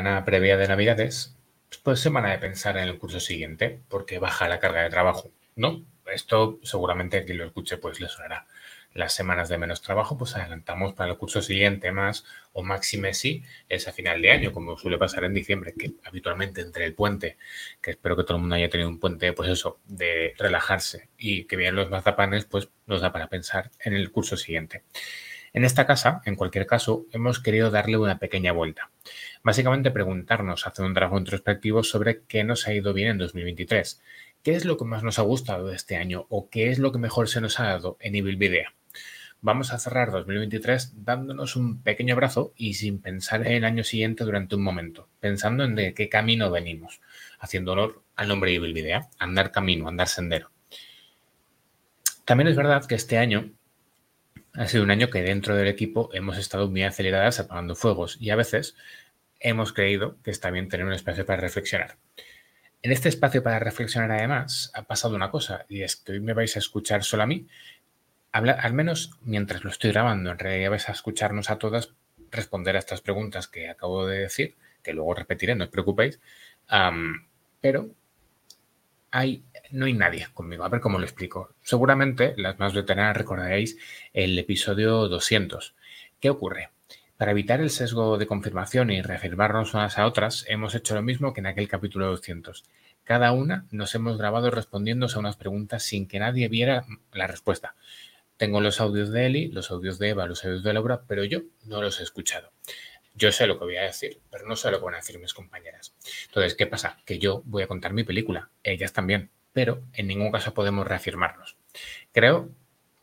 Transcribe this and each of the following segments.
semana previa de Navidades, pues semana de pensar en el curso siguiente, porque baja la carga de trabajo, ¿no? Esto seguramente quien lo escuche pues le sonará. Las semanas de menos trabajo pues adelantamos para el curso siguiente más o máxime sí es a final de año, como suele pasar en diciembre, que habitualmente entre el puente, que espero que todo el mundo haya tenido un puente, pues eso, de relajarse y que vean los mazapanes, pues nos da para pensar en el curso siguiente. En esta casa, en cualquier caso, hemos querido darle una pequeña vuelta. Básicamente preguntarnos, hacer un trabajo introspectivo sobre qué nos ha ido bien en 2023, qué es lo que más nos ha gustado de este año o qué es lo que mejor se nos ha dado en Evil Video. Vamos a cerrar 2023 dándonos un pequeño abrazo y sin pensar en el año siguiente durante un momento, pensando en de qué camino venimos, haciendo honor al nombre de Evil Video, andar camino, andar sendero. También es verdad que este año ha sido un año que dentro del equipo hemos estado muy aceleradas apagando fuegos y a veces hemos creído que está bien tener un espacio para reflexionar. En este espacio para reflexionar además ha pasado una cosa y es que hoy me vais a escuchar solo a mí, al menos mientras lo estoy grabando, en realidad vais a escucharnos a todas responder a estas preguntas que acabo de decir, que luego repetiré, no os preocupéis, pero hay, no hay nadie conmigo. A ver cómo lo explico. Seguramente las más veteranas recordaréis el episodio 200. ¿Qué ocurre? Para evitar el sesgo de confirmación y reafirmarnos unas a otras, hemos hecho lo mismo que en aquel capítulo 200. Cada una nos hemos grabado respondiéndose a unas preguntas sin que nadie viera la respuesta. Tengo los audios de Eli, los audios de Eva, los audios de Laura, pero yo no los he escuchado. Yo sé lo que voy a decir, pero no sé lo que van a decir mis compañeras. Entonces, ¿qué pasa? Que yo voy a contar mi película, ellas también, pero en ningún caso podemos reafirmarnos. Creo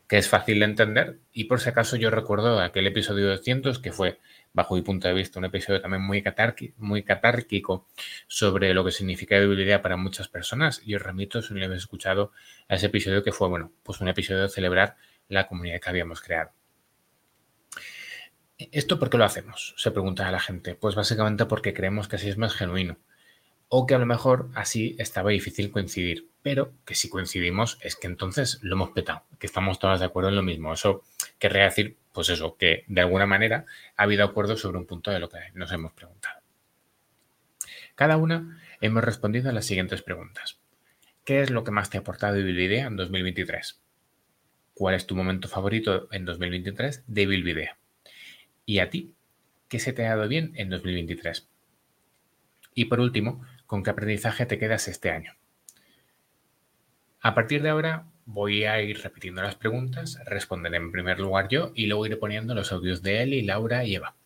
que es fácil de entender y por si acaso yo recuerdo aquel episodio 200 que fue, bajo mi punto de vista, un episodio también muy, muy catárquico sobre lo que significa viabilidad para muchas personas y os remito, si no lo habéis escuchado, a ese episodio que fue, bueno, pues un episodio de celebrar la comunidad que habíamos creado. ¿Esto por qué lo hacemos? Se pregunta a la gente. Pues básicamente porque creemos que así es más genuino. O que a lo mejor así estaba difícil coincidir. Pero que si coincidimos es que entonces lo hemos petado, que estamos todas de acuerdo en lo mismo. Eso querría decir, pues eso, que de alguna manera ha habido acuerdo sobre un punto de lo que nos hemos preguntado. Cada una hemos respondido a las siguientes preguntas. ¿Qué es lo que más te ha aportado Idea en 2023? ¿Cuál es tu momento favorito en 2023 de Idea? ¿Y a ti? ¿Qué se te ha dado bien en 2023? Y por último, ¿con qué aprendizaje te quedas este año? A partir de ahora voy a ir repitiendo las preguntas, responderé en primer lugar yo y luego iré poniendo los audios de Eli, Laura y Eva.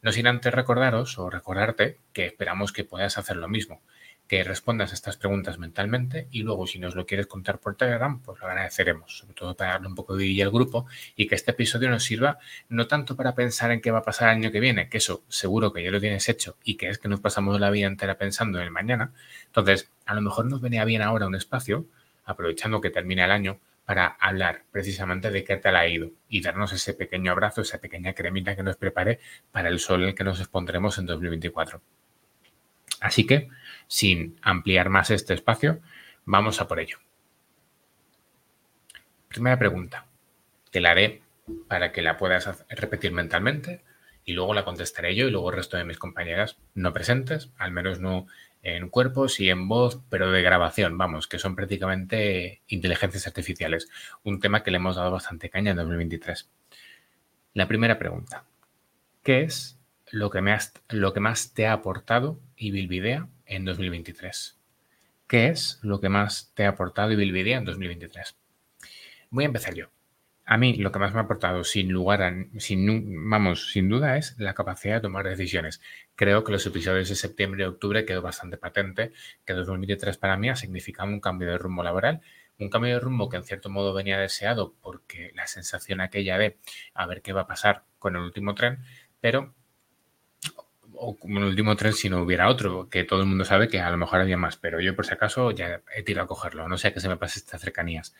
No sin antes recordaros o recordarte que esperamos que puedas hacer lo mismo que respondas a estas preguntas mentalmente y luego si nos lo quieres contar por Telegram, pues lo agradeceremos, sobre todo para darle un poco de vida al grupo y que este episodio nos sirva no tanto para pensar en qué va a pasar el año que viene, que eso seguro que ya lo tienes hecho y que es que nos pasamos la vida entera pensando en el mañana. Entonces, a lo mejor nos venía bien ahora un espacio, aprovechando que termina el año, para hablar precisamente de qué tal ha ido y darnos ese pequeño abrazo, esa pequeña cremita que nos prepare para el sol en el que nos expondremos en 2024. Así que, sin ampliar más este espacio, vamos a por ello. Primera pregunta. Te la haré para que la puedas repetir mentalmente y luego la contestaré yo y luego el resto de mis compañeras no presentes, al menos no en cuerpos y en voz, pero de grabación, vamos, que son prácticamente inteligencias artificiales, un tema que le hemos dado bastante caña en 2023. La primera pregunta. ¿Qué es lo que, me lo que más te ha aportado y Bilvidea en 2023. ¿Qué es lo que más te ha aportado y Bilvidea en 2023? Voy a empezar yo. A mí lo que más me ha aportado, sin lugar a, sin, vamos, sin duda, es la capacidad de tomar decisiones. Creo que los episodios de septiembre y octubre quedó bastante patente que 2023 para mí ha significado un cambio de rumbo laboral, un cambio de rumbo que en cierto modo venía deseado porque la sensación aquella de a ver qué va a pasar con el último tren, pero o como el último tren si no hubiera otro, que todo el mundo sabe que a lo mejor había más, pero yo por si acaso ya he tirado a cogerlo, no sé que se me pase estas cercanías.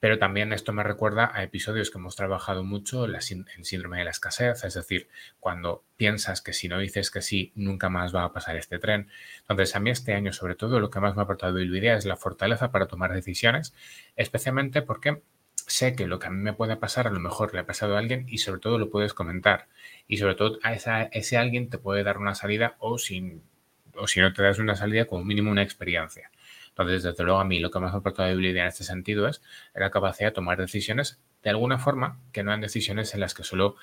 pero también esto me recuerda a episodios que hemos trabajado mucho, el síndrome de la escasez, es decir, cuando piensas que si no dices que sí, nunca más va a pasar este tren. Entonces, a mí este año, sobre todo, lo que más me ha aportado idea es la fortaleza para tomar decisiones, especialmente porque sé que lo que a mí me puede pasar a lo mejor le ha pasado a alguien y sobre todo lo puedes comentar. Y sobre todo a ese alguien te puede dar una salida o, sin, o si no te das una salida, como mínimo una experiencia. Entonces, desde luego, a mí lo que más me ha aportado habilidad en este sentido es la capacidad de tomar decisiones de alguna forma, que no eran decisiones en las que solo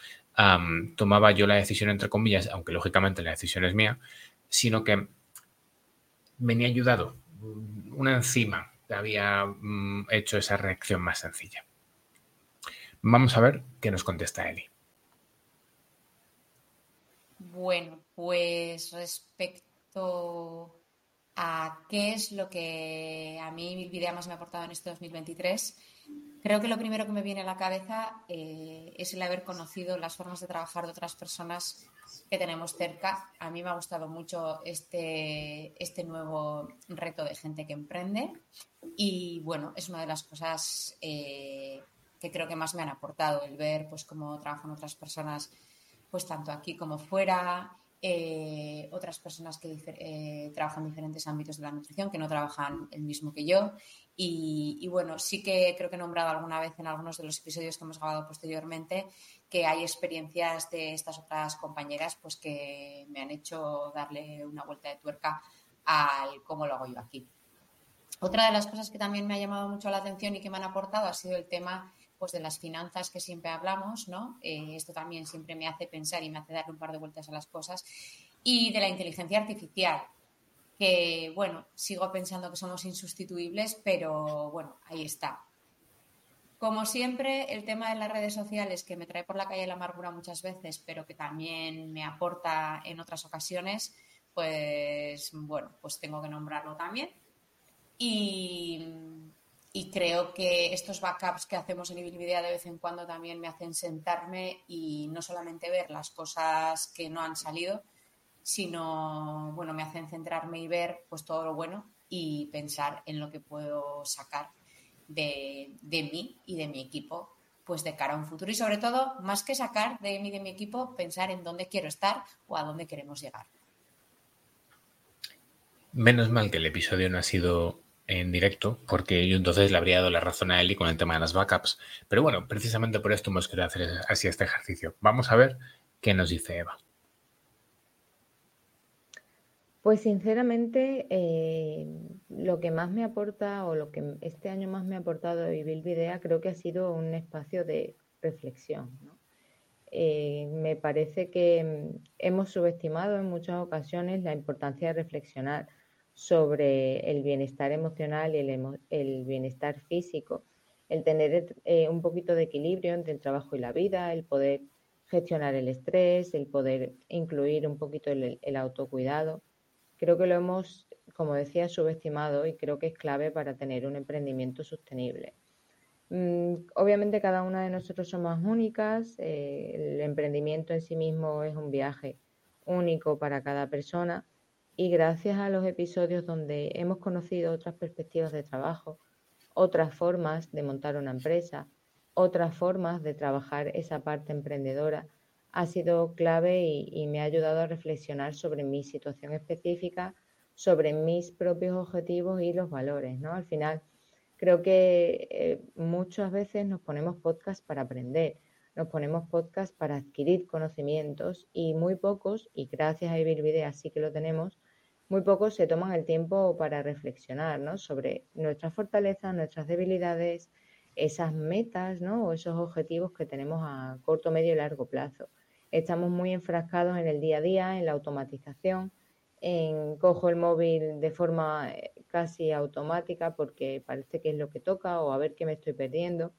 tomaba yo la decisión, entre comillas, aunque lógicamente la decisión es mía, sino que venía ayudado. Una enzima que había mm, hecho esa reacción más sencilla. Vamos a ver qué nos contesta Eli. Bueno, pues respecto a qué es lo que a mí Bilvidea más me ha aportado en este 2023, creo que lo primero que me viene a la cabeza eh, es el haber conocido las formas de trabajar de otras personas que tenemos cerca. A mí me ha gustado mucho este, este nuevo reto de gente que emprende y bueno, es una de las cosas eh, que creo que más me han aportado, el ver pues cómo trabajan otras personas pues tanto aquí como fuera, eh, otras personas que eh, trabajan en diferentes ámbitos de la nutrición, que no trabajan el mismo que yo. Y, bueno, sí que creo que he nombrado alguna vez en algunos de los episodios que hemos grabado posteriormente que hay experiencias de estas otras compañeras pues que me han hecho darle una vuelta de tuerca al cómo lo hago yo aquí. Otra de las cosas que también me ha llamado mucho la atención y que me han aportado ha sido el tema pues de las finanzas que siempre hablamos, ¿no? Eh, esto también siempre me hace pensar y me hace darle un par de vueltas a las cosas. Y de la inteligencia artificial, que, bueno, sigo pensando que somos insustituibles, pero bueno, ahí está. Como siempre, el tema de las redes sociales que me trae por la calle la amargura muchas veces, pero que también me aporta en otras ocasiones, pues bueno, pues tengo que nombrarlo también. Y, y creo que estos backups que hacemos en Ibilvidea de vez en cuando también me hacen sentarme y no solamente ver las cosas que no han salido, sino, bueno, me hacen centrarme y ver pues todo lo bueno y pensar en lo que puedo sacar de, de mí y de mi equipo pues de cara a un futuro y sobre todo, más que sacar de mí y de mi equipo, pensar en dónde quiero estar o a dónde queremos llegar. Menos mal que el episodio no ha sido en directo, porque yo entonces le habría dado la razón a Eli con el tema de las backups. Pero bueno, precisamente por esto hemos querido hacer así este ejercicio. Vamos a ver qué nos dice Eva. Pues sinceramente, eh, lo que más me aporta o lo que este año más me ha aportado Vivir Videa creo que ha sido un espacio de reflexión. Eh, me parece que hemos subestimado en muchas ocasiones la importancia de reflexionar sobre el bienestar emocional y el, bienestar físico, el tener eh, un poquito de equilibrio entre el trabajo y la vida, el poder gestionar el estrés, el poder incluir un poquito el, autocuidado. Creo que lo hemos, como decía, subestimado y creo que es clave para tener un emprendimiento sostenible. Mm, obviamente cada una de nosotros somos únicas, eh, el emprendimiento en sí mismo es un viaje único para cada persona y gracias a los episodios donde hemos conocido otras perspectivas de trabajo, otras formas de montar una empresa, otras formas de trabajar esa parte emprendedora, ha sido clave y, me ha ayudado a reflexionar sobre mi situación específica, sobre mis propios objetivos y los valores. ¿no? Al final, creo que eh, muchas veces nos ponemos podcast para aprender, nos ponemos podcast para adquirir conocimientos y muy pocos, y gracias a Ibilvidea sí que lo tenemos, muy pocos se toman el tiempo para reflexionar ¿no? sobre nuestras fortalezas, nuestras debilidades, esas metas ¿no? o esos objetivos que tenemos a corto, medio y largo plazo. Estamos muy enfrascados en el día a día, en la automatización, en cojo el móvil de forma eh, casi automática porque parece que es lo que toca o a ver qué me estoy perdiendo.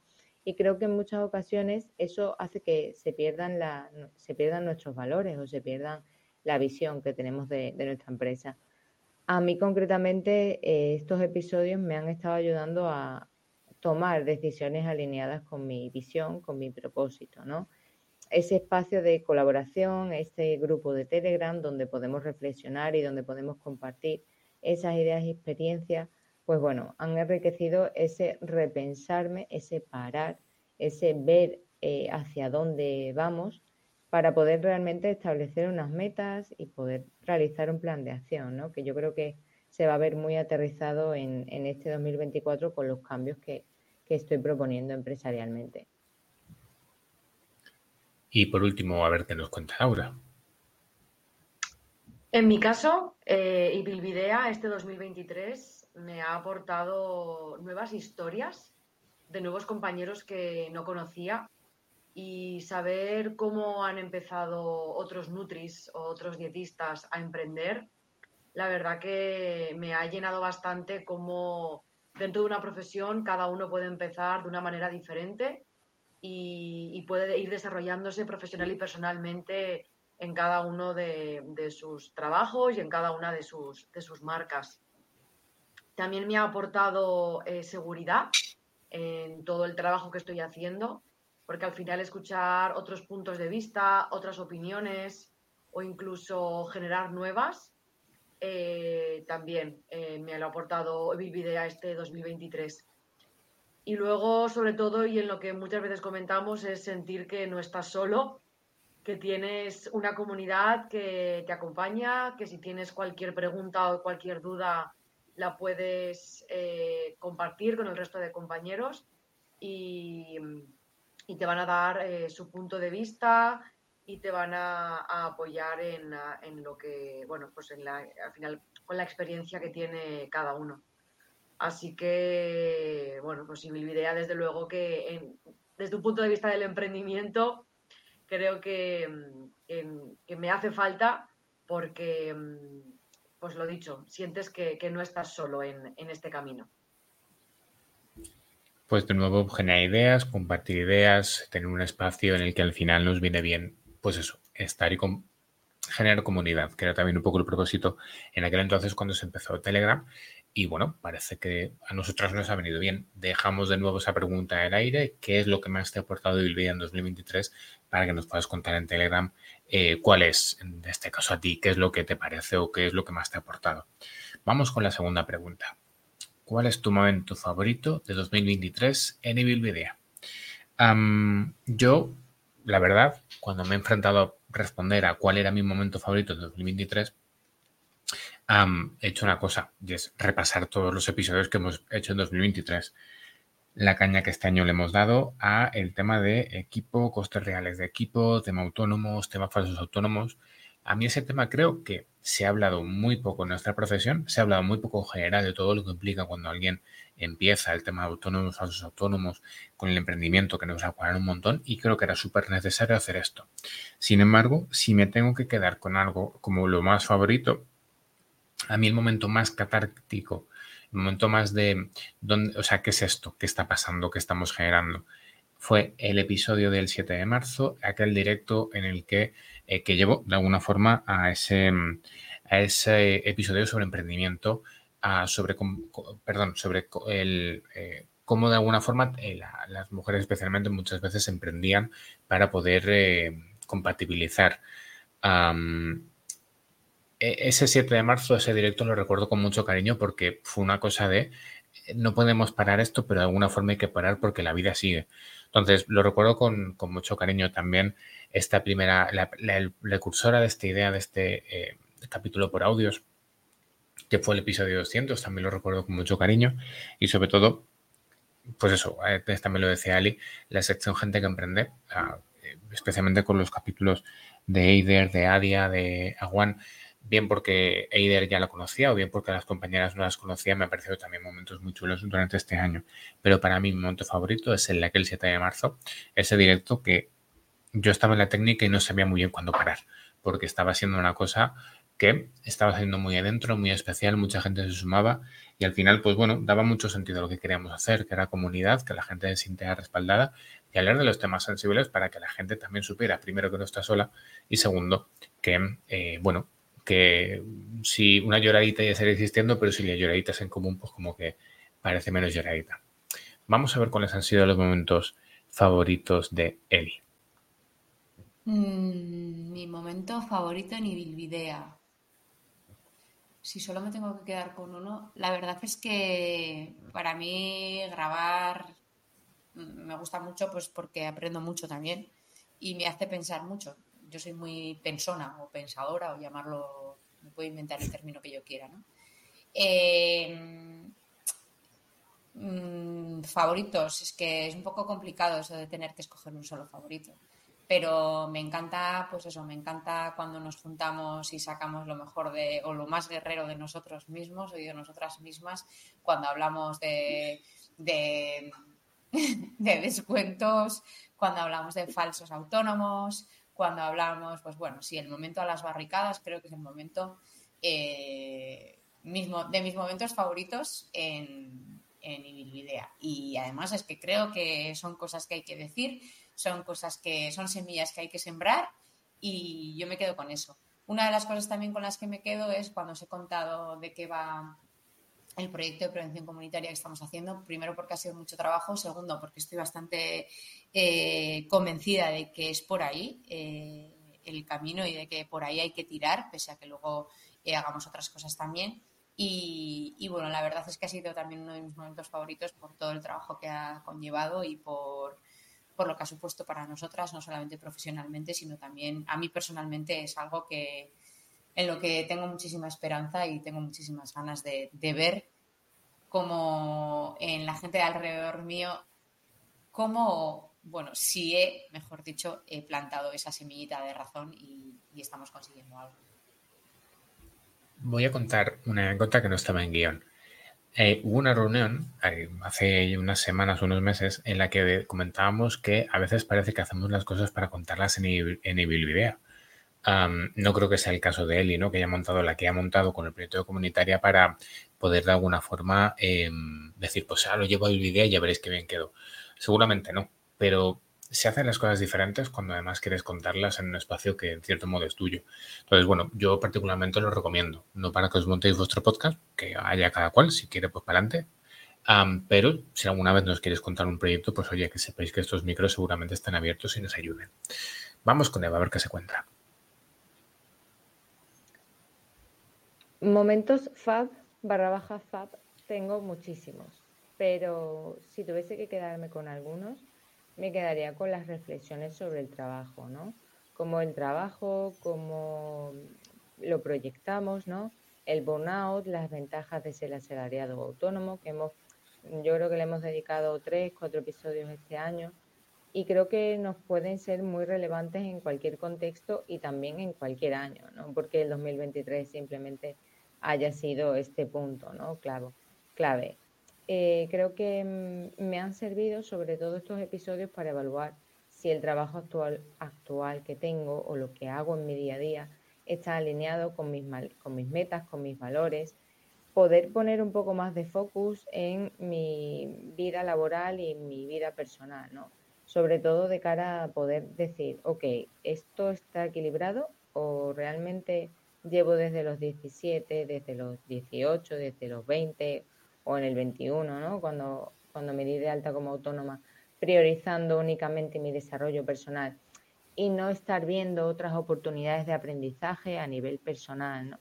Y creo que en muchas ocasiones eso hace que se pierdan, la, se pierdan nuestros valores o se pierdan la visión que tenemos de, nuestra empresa. A mí concretamente eh, estos episodios me han estado ayudando a tomar decisiones alineadas con mi visión, con mi propósito, ¿no? Ese espacio de colaboración, este grupo de Telegram donde podemos reflexionar y donde podemos compartir esas ideas y experiencias, pues bueno, han enriquecido ese repensarme, ese parar, ese ver eh, hacia dónde vamos para poder realmente establecer unas metas y poder realizar un plan de acción, ¿no? que yo creo que se va a ver muy aterrizado en, este 2024 con los cambios que, que estoy proponiendo empresarialmente. Y por último, a ver qué nos cuenta Laura. En mi caso, eh, Ibilvidea este 2023 me ha aportado nuevas historias de nuevos compañeros que no conocía y saber cómo han empezado otros Nutris o otros dietistas a emprender, la verdad que me ha llenado bastante cómo dentro de una profesión cada uno puede empezar de una manera diferente y, puede ir desarrollándose profesional y personalmente en cada uno de, sus trabajos y en cada una de sus, de sus marcas. También me ha aportado eh, seguridad en todo el trabajo que estoy haciendo, porque al final escuchar otros puntos de vista, otras opiniones o incluso generar nuevas, eh, también eh, me lo ha aportado Bilvidea este 2023. Y luego, sobre todo, y en lo que muchas veces comentamos, es sentir que no estás solo, que tienes una comunidad que te acompaña, que si tienes cualquier pregunta o cualquier duda la puedes eh, compartir con el resto de compañeros y, te van a dar eh, su punto de vista y te van a, apoyar en, en, lo que, bueno, pues en la, al final con la experiencia que tiene cada uno. Así que, bueno, pues idea desde luego que desde un punto de vista del emprendimiento creo que, que, me hace falta porque, pues lo dicho, sientes que, no estás solo en, este camino. Pues de nuevo generar ideas, compartir ideas, tener un espacio en el que al final nos viene bien, pues eso, estar y generar comunidad, que era también un poco el propósito en aquel entonces cuando se empezó Telegram y bueno, parece que a nosotros nos ha venido bien. Dejamos de nuevo esa pregunta en el aire. ¿Qué es lo que más te ha aportado Bilbia en 2023? Para que nos puedas contar en Telegram eh, cuál es, en este caso a ti, qué es lo que te parece o qué es lo que más te ha aportado. Vamos con la segunda pregunta. ¿Cuál es tu momento favorito de 2023 en Bilbidea? yo, la verdad, cuando me he enfrentado a responder a cuál era mi momento favorito de 2023, he hecho una cosa y es repasar todos los episodios que hemos hecho en 2023. La caña que este año le hemos dado a el tema de equipo, costes reales de equipo, tema autónomos, tema falsos autónomos. A mí ese tema creo que se ha hablado muy poco en nuestra profesión, se ha hablado muy poco en general de todo lo que implica cuando alguien empieza el tema de autónomos, falsos autónomos, con el emprendimiento que nos va a un montón y creo que era súper necesario hacer esto. Sin embargo, si me tengo que quedar con algo como lo más favorito, a mí el momento más catártico, el momento más de, dónde, o sea, ¿qué es esto? ¿Qué está pasando? ¿Qué estamos generando? Fue el episodio del 7 de marzo, aquel directo en el que, eh, que llevó de alguna forma a ese, a ese episodio sobre emprendimiento, sobre, perdón, sobre el, eh, cómo de alguna forma eh, las mujeres especialmente muchas veces emprendían para poder compatibilizar e-, ese 7 de marzo, ese directo lo recuerdo con mucho cariño porque fue una cosa de no podemos parar esto, pero de alguna forma hay que parar porque la vida sigue. Entonces, lo recuerdo con, mucho cariño también esta primera, la, precursora de esta idea, de este eh, capítulo por audios, que fue el episodio 200, también lo recuerdo con mucho cariño y sobre todo, pues eso, eh, también lo decía Ali, la sección Gente que Emprende, ah, especialmente con los capítulos de Eider, de Adia, de Aguan, bien porque Eider ya la conocía o bien porque las compañeras no las conocía, me han parecido también momentos muy chulos durante este año. Pero para mí mi momento favorito es el de aquel 7 de marzo, ese directo que yo estaba en la técnica y no sabía muy bien cuándo parar, porque estaba haciendo una cosa que estaba haciendo muy adentro, muy especial, mucha gente se sumaba y al final, pues bueno, daba mucho sentido a lo que queríamos hacer, que era comunidad, que la gente se sintiera respaldada y hablar de los temas sensibles para que la gente también supiera, primero, que no está sola y segundo, que, eh, bueno, que si una lloradita ya estaría existiendo, pero si la lloradita es en común, pues como que parece menos lloradita. Vamos a ver cuáles han sido los momentos favoritos de Eli. Mm, mi momento favorito en Ibilvidea. Si solo me tengo que quedar con uno, la verdad es que para mí grabar me gusta mucho pues porque aprendo mucho también y me hace pensar mucho yo soy muy pensona o pensadora o llamarlo, me puedo inventar el término que yo quiera, ¿no? Eh, mm, favoritos, es que es un poco complicado eso de tener que escoger un solo favorito. Pero me encanta, pues eso, me encanta cuando nos juntamos y sacamos lo mejor de, o lo más guerrero de nosotros mismos y de nosotras mismas, cuando hablamos de, de, de descuentos, cuando hablamos de falsos autónomos, cuando hablamos, pues bueno, sí, el momento a las barricadas creo que es el momento eh, mismo, de mis momentos favoritos en, en Y además es que creo que son cosas que hay que decir, son cosas que son semillas que hay que sembrar y yo me quedo con eso. Una de las cosas también con las que me quedo es cuando os he contado de qué va el proyecto de prevención comunitaria que estamos haciendo. Primero porque ha sido mucho trabajo, segundo porque estoy bastante eh, convencida de que es por ahí eh, el camino y de que por ahí hay que tirar, pese a que luego eh, hagamos otras cosas también. Y, bueno, la verdad es que ha sido también uno de mis momentos favoritos por todo el trabajo que ha conllevado y por, por lo que ha supuesto para nosotras, no solamente profesionalmente, sino también a mí personalmente es algo que, en lo que tengo muchísima esperanza y tengo muchísimas ganas de, ver cómo en la gente de alrededor mío, cómo, bueno, si he, mejor dicho, he plantado esa semillita de razón y, estamos consiguiendo algo. Voy a contar una anécdota que no estaba en guion. Eh, hubo una reunión eh, hace unas semanas, unos meses, en la que comentábamos que a veces parece que hacemos las cosas para contarlas en, en Ibilvidea no creo que sea el caso de Eli, ¿no? Que haya montado la que ha montado con el proyecto de comunitaria para poder de alguna forma em, decir, pues ah, lo llevo a idea y ya veréis qué bien quedó. Seguramente no, pero se hacen las cosas diferentes cuando además quieres contarlas en un espacio que en cierto modo es tuyo. Entonces, bueno, yo particularmente lo recomiendo, no para que os montéis vuestro podcast, que haya cada cual, si quiere, pues para adelante. pero si alguna vez nos quieres contar un proyecto, pues oye, que sepáis que estos micros seguramente están abiertos y nos ayuden. Vamos con Eva a ver qué se cuenta. Momentos fab barra baja fab tengo muchísimos, pero si tuviese que quedarme con algunos, me quedaría con las reflexiones sobre el trabajo, ¿no? Como el trabajo, cómo lo proyectamos, ¿no? El burnout, las ventajas de ser asalariado autónomo, que hemos, yo creo que le hemos dedicado tres, cuatro episodios este año y creo que nos pueden ser muy relevantes en cualquier contexto y también en cualquier año, ¿no? Porque el 2023 simplemente haya sido este punto, ¿no? Clave. Eh, creo que mm, me han servido sobre todo estos episodios para evaluar si el trabajo actual, actual que tengo o lo que hago en mi día a día está alineado con mis, con mis metas, con mis valores, poder poner un poco más de focus en mi vida laboral y en mi vida personal, ¿no? Sobre todo de cara a poder decir, ok, ¿esto está equilibrado o realmente llevo desde los 17, desde los 18, desde los 20 o en el 21, ¿no? Cuando, cuando me di de alta como autónoma, priorizando únicamente mi desarrollo personal y no estar viendo otras oportunidades de aprendizaje a nivel personal, ¿no?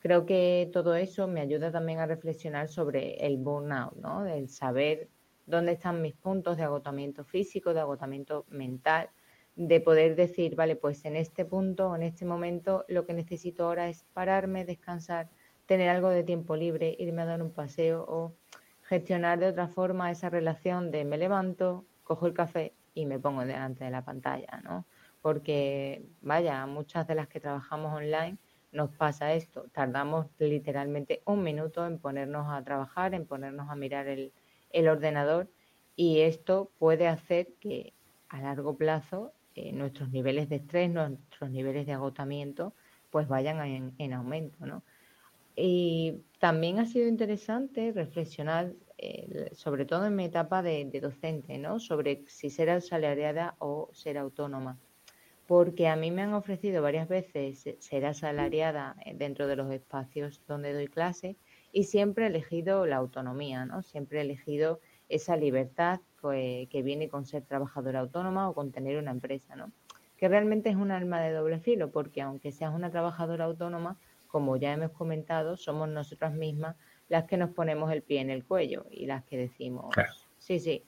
Creo que todo eso me ayuda también a reflexionar sobre el burnout, ¿no? Del saber dónde están mis puntos de agotamiento físico, de agotamiento mental, de poder decir, vale, pues en este punto, en este momento, lo que necesito ahora es pararme, descansar, tener algo de tiempo libre, irme a dar un paseo o gestionar de otra forma esa relación de me levanto, cojo el café y me pongo delante de la pantalla, ¿no? Porque, vaya, muchas de las que trabajamos online nos pasa esto, tardamos literalmente un minuto en ponernos a trabajar, en ponernos a mirar el, el ordenador y esto puede hacer que a largo plazo eh, nuestros niveles de estrés, nuestros niveles de agotamiento, pues vayan en, aumento, ¿no? Y también ha sido interesante reflexionar, eh, sobre todo en mi etapa de, docente, ¿no? Sobre si ser asalariada o ser autónoma. Porque a mí me han ofrecido varias veces ser asalariada dentro de los espacios donde doy clase y siempre he elegido la autonomía, ¿no? Siempre he elegido esa libertad que viene con ser trabajadora autónoma o con tener una empresa, ¿no? Que realmente es un arma de doble filo, porque aunque seas una trabajadora autónoma, como ya hemos comentado, somos nosotras mismas las que nos ponemos el pie en el cuello y las que decimos, sí, sí,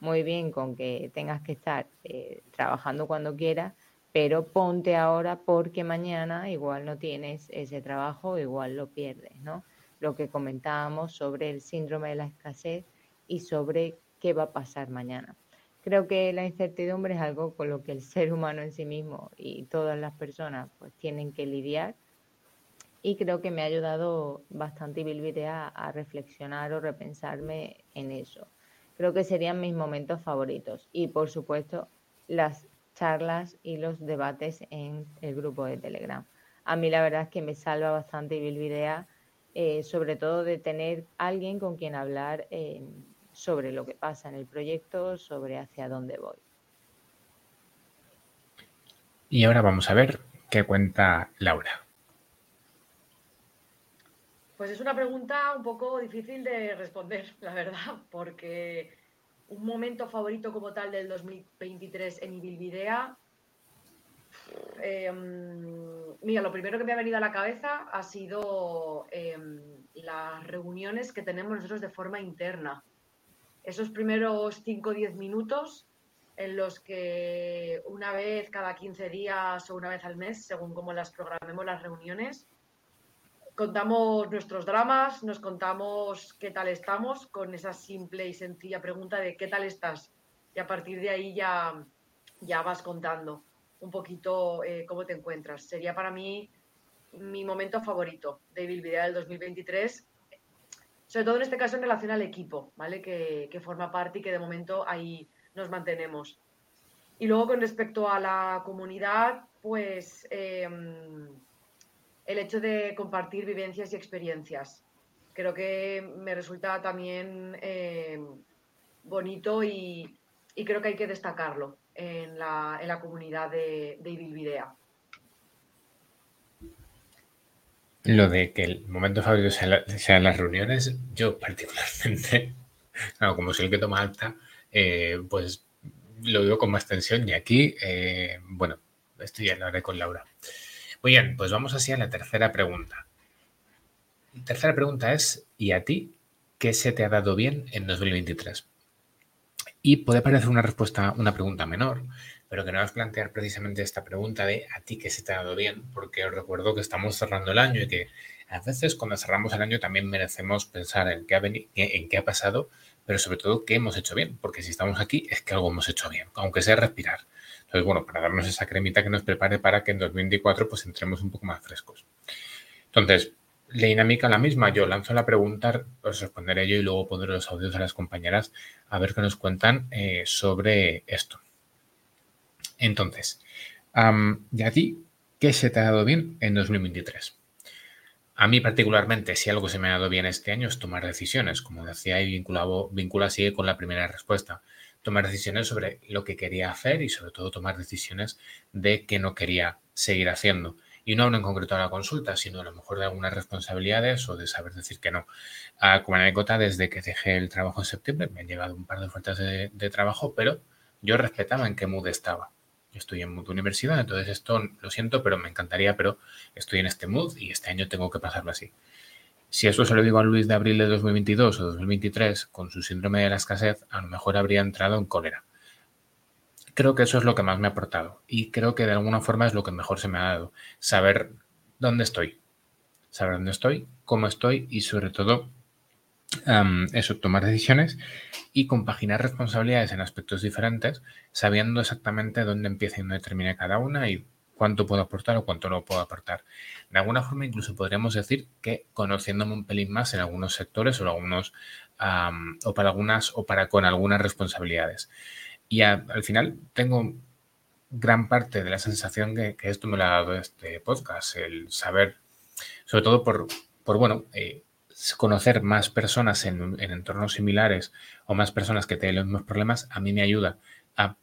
muy bien con que tengas que estar eh, trabajando cuando quieras, pero ponte ahora porque mañana igual no tienes ese trabajo, igual lo pierdes, ¿no? Lo que comentábamos sobre el síndrome de la escasez y sobre qué va a pasar mañana. Creo que la incertidumbre es algo con lo que el ser humano en sí mismo y todas las personas pues tienen que lidiar y creo que me ha ayudado bastante Bilbidea a reflexionar o repensarme en eso. Creo que serían mis momentos favoritos y por supuesto las charlas y los debates en el grupo de Telegram. A mí la verdad es que me salva bastante Bilbidea, eh, sobre todo de tener alguien con quien hablar eh, sobre lo que pasa en el proyecto, sobre hacia dónde voy. Y ahora vamos a ver qué cuenta Laura. Pues es una pregunta un poco difícil de responder, la verdad, porque un momento favorito como tal del 2023 en Ibilvidea. Em, mira, lo primero que me ha venido a la cabeza ha sido em, las reuniones que tenemos nosotros de forma interna. Esos primeros 5 o 10 minutos en los que una vez cada 15 días o una vez al mes, según cómo las programemos las reuniones, contamos nuestros dramas, nos contamos qué tal estamos con esa simple y sencilla pregunta de qué tal estás. Y a partir de ahí ya, ya vas contando un poquito eh, cómo te encuentras. Sería para mí mi momento favorito de Bilbidea del 2023, sobre todo en este caso en relación al equipo, ¿vale? Que, que forma parte y que de momento ahí nos mantenemos. Y luego con respecto a la comunidad, pues... Em, el hecho de compartir vivencias y experiencias. Creo que me resulta también eh, bonito y, creo que hay que destacarlo en la, comunidad de, de Ibilvidea. Lo de que el momento favorito sean, las reuniones, yo particularmente, como soy el que toma alta, eh, pues lo digo con más tensión y aquí, eh, bueno, esto ya lo haré con Laura. Muy bien, pues vamos así a la tercera pregunta. Tercera pregunta es, ¿y a ti qué se te ha dado bien en 2023? Y puede parecer una respuesta, una pregunta menor, pero que no vas a plantear precisamente esta pregunta de a ti qué se te ha dado bien, porque os recuerdo que estamos cerrando el año y que a veces cuando cerramos el año también merecemos pensar en qué ha, en qué ha pasado, pero sobre todo qué hemos hecho bien, porque si estamos aquí es que algo hemos hecho bien, aunque sea respirar. Entonces, bueno, para darnos esa cremita que nos prepare para que en 2024 pues entremos un poco más frescos. Entonces, la dinámica la misma. Yo lanzo la pregunta, os responderé yo y luego pondré los audios a las compañeras a ver qué nos cuentan eh, sobre esto. Entonces, ¿y a ti qué se te ha dado bien en 2023? A mí particularmente, si algo se me ha dado bien este año es tomar decisiones, como decía y vincula así con la primera respuesta tomar decisiones sobre lo que quería hacer y sobre todo tomar decisiones de qué no quería seguir haciendo. Y no hablo en concreto de la consulta, sino a lo mejor de algunas responsabilidades o de saber decir que no. Ah, como anécdota, desde que dejé el trabajo en septiembre me han llegado un par de ofertas de, trabajo, pero yo respetaba en qué mood estaba. Yo estoy en mood universidad, entonces esto lo siento, pero me encantaría, pero estoy en este mood y este año tengo que pasarlo así. Si eso se lo digo a Luis de abril de 2022 o 2023 con su síndrome de la escasez, a lo mejor habría entrado en cólera. Creo que eso es lo que más me ha aportado y creo que de alguna forma es lo que mejor se me ha dado. Saber dónde estoy, saber dónde estoy, cómo estoy y sobre todo eso, tomar decisiones y compaginar responsabilidades en aspectos diferentes, sabiendo exactamente dónde empieza y dónde termina cada una y cuánto puedo aportar o cuánto no puedo aportar. De alguna forma, incluso podríamos decir que conociéndome un pelín más en algunos sectores o algunos o para algunas o para con algunas responsabilidades. Y al final tengo gran parte de la sensación que, esto me lo ha dado este podcast, el saber, sobre todo por, por bueno, eh, conocer más personas en, en, entornos similares o más personas que tienen los mismos problemas, a mí me ayuda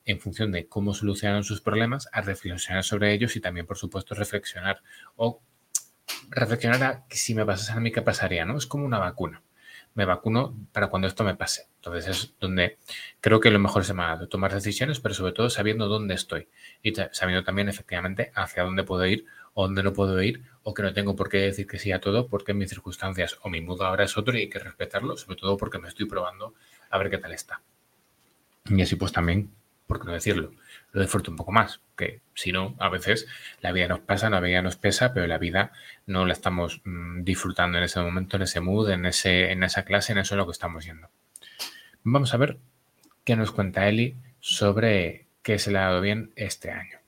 en función de cómo solucionan sus problemas, a reflexionar sobre ellos y también, por supuesto, reflexionar o reflexionar a si me pasase a mí, ¿qué pasaría? ¿no? Es como una vacuna. Me vacuno para cuando esto me pase. Entonces es donde creo que lo mejor dado, tomar decisiones, pero sobre todo sabiendo dónde estoy y sabiendo también efectivamente hacia dónde puedo ir o dónde no puedo ir o que no tengo por qué decir que sí a todo porque mis circunstancias o mi mundo ahora es otro y hay que respetarlo, sobre todo porque me estoy probando a ver qué tal está. Y así pues también por qué no decirlo, lo disfruto un poco más, que si no, a veces la vida nos pasa, la vida nos pesa, pero la vida no la estamos mm, disfrutando en ese momento, en ese mood, en, ese, en esa clase, en eso es lo que estamos yendo. Vamos a ver qué nos cuenta Eli sobre qué se le ha dado bien este año.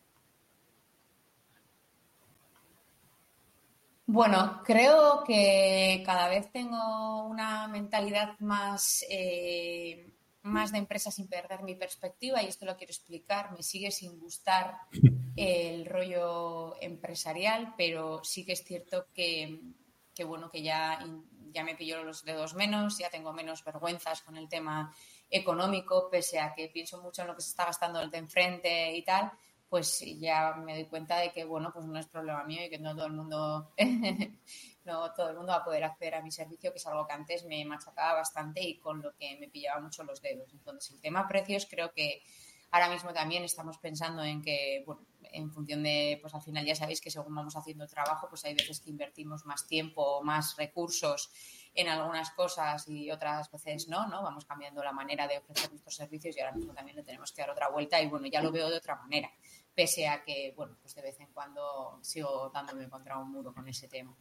Bueno, creo que cada vez tengo una mentalidad más, eh, más de empresa sin perder mi perspectiva y esto lo quiero explicar. Me sigue sin gustar el rollo empresarial, pero sí que es cierto que, bueno, que ya, ya me pillo los dedos menos, ya tengo menos vergüenzas con el tema económico, pese a que pienso mucho en lo que se está gastando el de enfrente y tal pues ya me doy cuenta de que, bueno, pues no es problema mío y que no todo el mundo, no todo el mundo va a poder acceder a mi servicio, que es algo que antes me machacaba bastante y con lo que me pillaba mucho los dedos. Entonces, el tema precios creo que ahora mismo también estamos pensando en que, bueno, en función de, pues al final ya sabéis que según vamos haciendo trabajo, pues hay veces que invertimos más tiempo o más recursos en algunas cosas y otras veces no, ¿no? Vamos cambiando la manera de ofrecer nuestros servicios y ahora mismo también le tenemos que dar otra vuelta y bueno, ya lo veo de otra manera pese a que, bueno, pues de vez en cuando sigo dándome contra un muro con ese tema.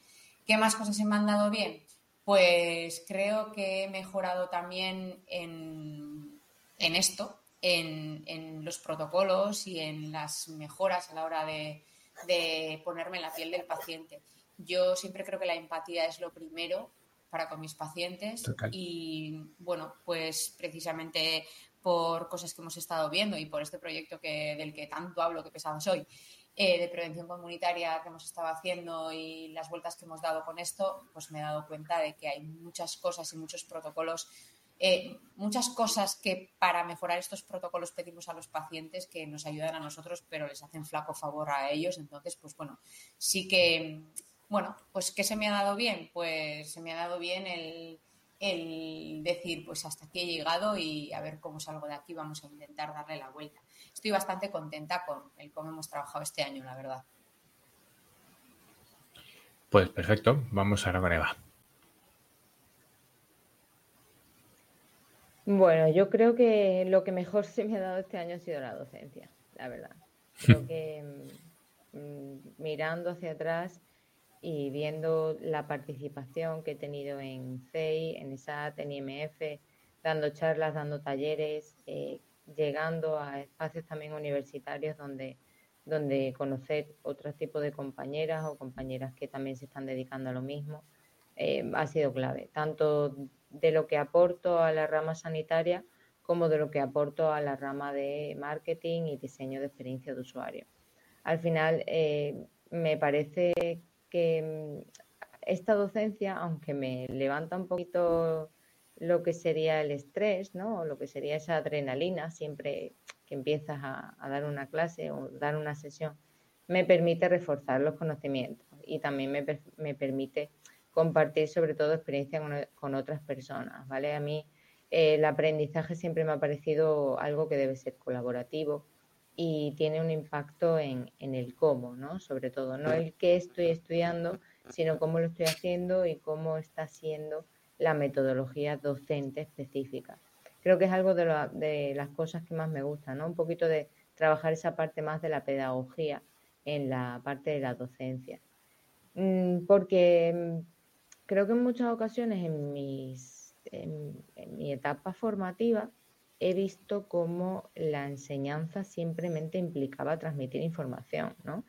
¿Qué más cosas se me han dado bien? Pues creo que he mejorado también en, esto, en, los protocolos y en las mejoras a la hora de, ponerme en la piel del paciente. Yo siempre creo que la empatía es lo primero para con mis pacientes y bueno, pues precisamente por cosas que hemos estado viendo y por este proyecto que, del que tanto hablo, que pesado soy, eh, de prevención comunitaria que hemos estado haciendo y las vueltas que hemos dado con esto, pues me he dado cuenta de que hay muchas cosas y muchos protocolos, eh, muchas cosas que para mejorar estos protocolos pedimos a los pacientes que nos ayudan a nosotros, pero les hacen flaco favor a ellos. Entonces, pues bueno, sí que, bueno, pues ¿qué se me ha dado bien? Pues se me ha dado bien el el decir, pues hasta aquí he llegado y a ver cómo salgo de aquí, vamos a intentar darle la vuelta. Estoy bastante contenta con el cómo hemos trabajado este año, la verdad. Pues perfecto, vamos ahora con Eva. Bueno, yo creo que lo que mejor se me ha dado este año ha sido la docencia, la verdad. Creo que mm, mirando hacia atrás y viendo la participación que he tenido en CEI, en ESAT, en IMF, dando charlas, dando talleres, eh, llegando a espacios también universitarios donde, donde conocer otro tipo de compañeras o compañeras que también se están dedicando a lo mismo, eh, ha sido clave, tanto de lo que aporto a la rama sanitaria como de lo que aporto a la rama de marketing y diseño de experiencia de usuario. Al final, eh, me parece que mm, esta docencia, aunque me levanta un poquito lo que sería el estrés, ¿no? O lo que sería esa adrenalina siempre que empiezas a, dar una clase o dar una sesión, me permite reforzar los conocimientos y también me, permite compartir sobre todo experiencia con, otras personas, ¿vale? A mí eh, el aprendizaje siempre me ha parecido algo que debe ser colaborativo, y tiene un impacto en, el cómo, ¿no? Sobre todo, no el qué estoy estudiando, sino cómo lo estoy haciendo y cómo está siendo la metodología docente específica. Creo que es algo de, las cosas que más me gustan, ¿no? Un poquito de trabajar esa parte más de la pedagogía en la parte de la docencia. Mm, porque mm, creo que en muchas ocasiones en, mis, en mi etapa formativa he visto cómo la enseñanza simplemente implicaba transmitir información, ¿no?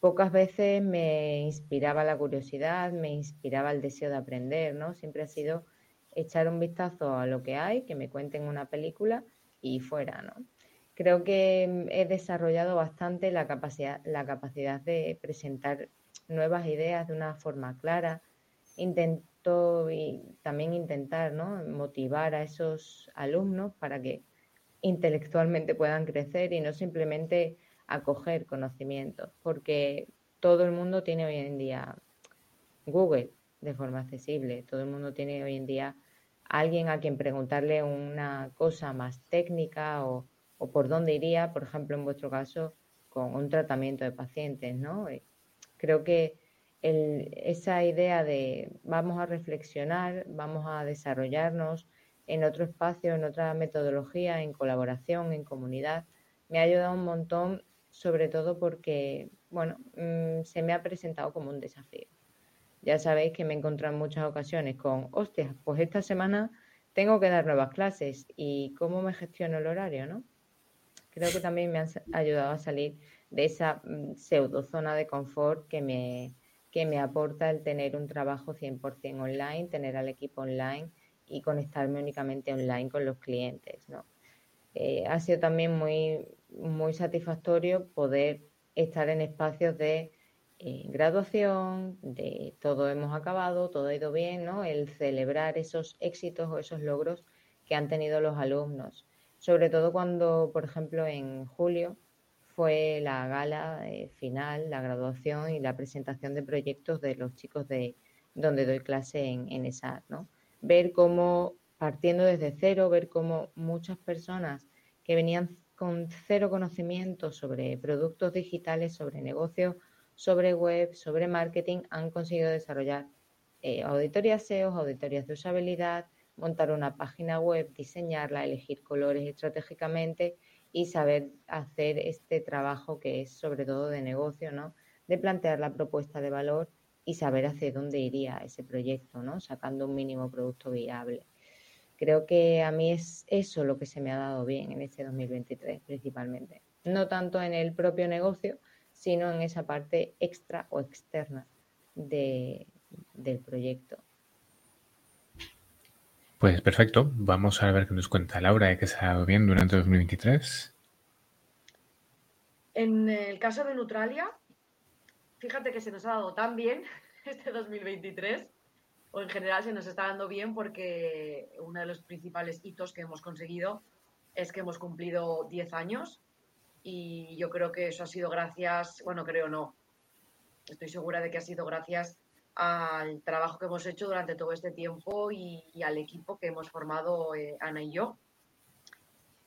Pocas veces me inspiraba la curiosidad, me inspiraba el deseo de aprender, ¿no? Siempre ha sido echar un vistazo a lo que hay, que me cuenten una película y fuera, ¿no? Creo que he desarrollado bastante la capacidad, la capacidad de presentar nuevas ideas de una forma clara, y también intentar motivar a esos alumnos para que intelectualmente puedan crecer y no simplemente acoger conocimientos, porque todo el mundo tiene hoy en día Google de forma accesible, todo el mundo tiene hoy en día alguien a quien preguntarle una cosa más técnica o, o por dónde iría, por ejemplo, en vuestro caso, con un tratamiento de pacientes, ¿no? Eh, creo que esa idea de vamos a reflexionar, vamos a desarrollarnos en otro espacio, en otra metodología, en colaboración, en comunidad, me ha ayudado un montón, sobre todo porque, bueno, mm, se me ha presentado como un desafío. Ya sabéis que me he encontrado en muchas ocasiones con, hostias, pues esta semana tengo que dar nuevas clases y cómo me gestiono el horario, ¿no? Creo que también me han ayudado a salir de esa mm, pseudo zona de confort que me, que me aporta el tener un trabajo 100% online, tener al equipo online y conectarme únicamente online con los clientes, ¿no? Eh, ha sido también muy, muy satisfactorio poder estar en espacios de eh, graduación, de todo hemos acabado, todo ha ido bien, ¿no? El celebrar esos éxitos o esos logros que han tenido los alumnos. Sobre todo cuando, por ejemplo, en julio fue la gala eh, final, la graduación y la presentación de proyectos de los chicos de donde doy clase en, en ESAR, ¿no? Ver cómo, partiendo desde cero, ver cómo muchas personas que venían con cero conocimiento sobre productos digitales, sobre negocios, sobre web, sobre marketing, han conseguido desarrollar eh, auditorías SEO, auditorías de usabilidad, montar una página web, diseñarla, elegir colores estratégicamente y saber hacer este trabajo que es sobre todo de negocio, ¿no? De plantear la propuesta de valor y saber hacia dónde iría ese proyecto, ¿no? Sacando un mínimo producto viable. Creo que a mí es eso lo que se me ha dado bien en este 2023 principalmente. No tanto en el propio negocio, sino en esa parte extra o externa de, del proyecto. Pues perfecto, vamos a ver qué nos cuenta Laura de qué se ha dado bien durante 2023. En el caso de Neutralia, fíjate que se nos ha dado tan bien este 2023 o en general se nos está dando bien porque uno de los principales hitos que hemos conseguido es que hemos cumplido 10 años y yo creo que eso ha sido gracias, bueno, creo no, estoy segura de que ha sido gracias al trabajo que hemos hecho durante todo este tiempo y, al equipo que hemos formado eh, Ana y yo.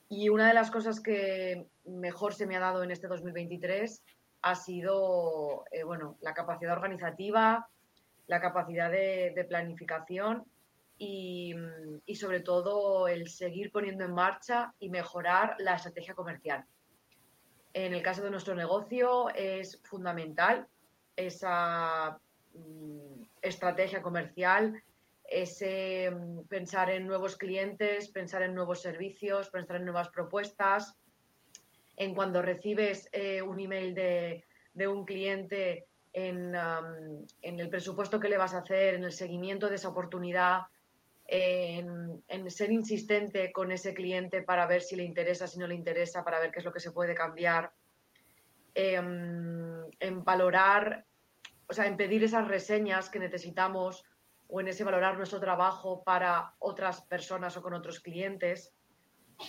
Y una de las cosas que mejor se me ha dado en este 2023 ha sido, eh, bueno, la capacidad organizativa, la capacidad de, planificación y, sobre todo el seguir poniendo en marcha y mejorar la estrategia comercial. En el caso de nuestro negocio es fundamental esa mm, estrategia comercial, ese mm, pensar en nuevos clientes, pensar en nuevos servicios, pensar en nuevas propuestas. En cuando recibes eh, un email de, de un cliente, en, el presupuesto que le vas a hacer, en el seguimiento de esa oportunidad, en, ser insistente con ese cliente para ver si le interesa, si no le interesa, para ver qué es lo que se puede cambiar, em, en, valorar, o sea, en esas reseñas que necesitamos o en ese valorar nuestro trabajo para otras personas o con otros clientes.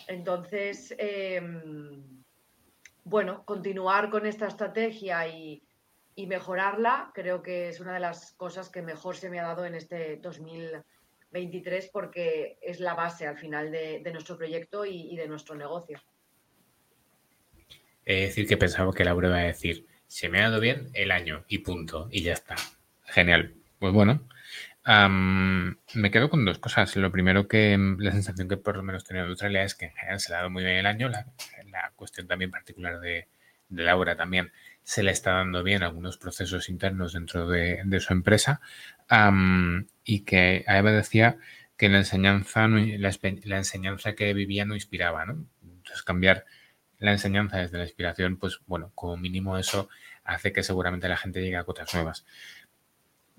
Entonces, em, bueno, continuar con esta estrategia y, y mejorarla creo que es una de las cosas que mejor se me ha dado en este 2023 porque es la base al final de, nuestro proyecto y, de nuestro negocio. Es decir, que pensaba que Laura iba a decir, se me ha dado bien el año y punto, y ya está. Genial. Pues bueno, me quedo con dos cosas. Lo primero que la sensación que por lo menos tenía de Australia es que en general se le ha dado muy bien el año. La, cuestión también particular de, de Laura también se le está dando bien algunos procesos internos dentro de, su empresa y que Eva decía que la enseñanza, la, enseñanza que vivía no inspiraba, ¿no? Entonces cambiar la enseñanza desde la inspiración, pues bueno, como mínimo eso hace que seguramente la gente llegue a cosas nuevas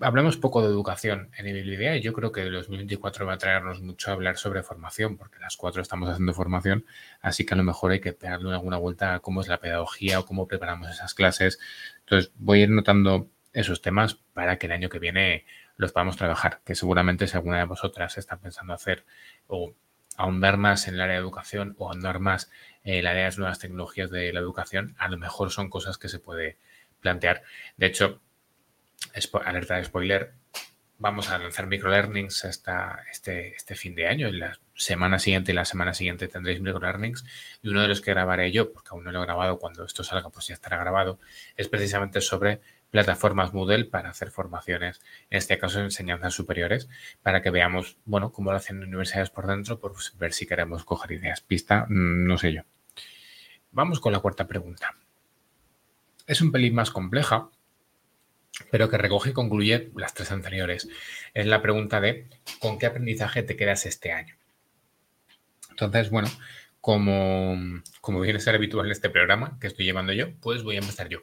hablamos poco de educación en Idea y yo creo que el 2024 va a traernos mucho a hablar sobre formación, porque las cuatro estamos haciendo formación, así que a lo mejor hay que pegarle alguna vuelta a cómo es la pedagogía o cómo preparamos esas clases. Entonces, voy a ir notando esos temas para que el año que viene los podamos trabajar, que seguramente si alguna de vosotras está pensando hacer o ahondar más en el área de educación o ahondar más el área de las nuevas tecnologías de la educación, a lo mejor son cosas que se puede plantear. De hecho, alerta de spoiler, vamos a lanzar microlearnings hasta este, este fin de año. En la semana siguiente y la semana siguiente tendréis microlearnings. Y uno de los que grabaré yo, porque aún no lo he grabado, cuando esto salga, pues ya estará grabado, es precisamente sobre plataformas Moodle para hacer formaciones, en este caso enseñanzas superiores, para que veamos, bueno, cómo lo hacen universidades por dentro, por ver si queremos coger ideas. Pista, mm, no sé yo. Vamos con la cuarta pregunta. Es un pelín más compleja, pero que recoge y concluye las tres anteriores. Es la pregunta de ¿con qué aprendizaje te quedas este año? Entonces, bueno, como, como viene a ser habitual en este programa que estoy llevando yo, pues voy a empezar yo.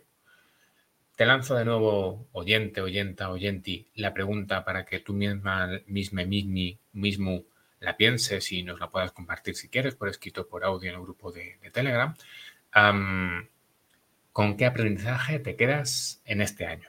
Te lanzo de nuevo, oyente, oyenta, oyenti, la pregunta para que tú misma, misma, mismi, mismo la pienses y nos la puedas compartir si quieres, por escrito, por audio en el grupo de, Telegram. ¿Con qué aprendizaje te quedas en este año?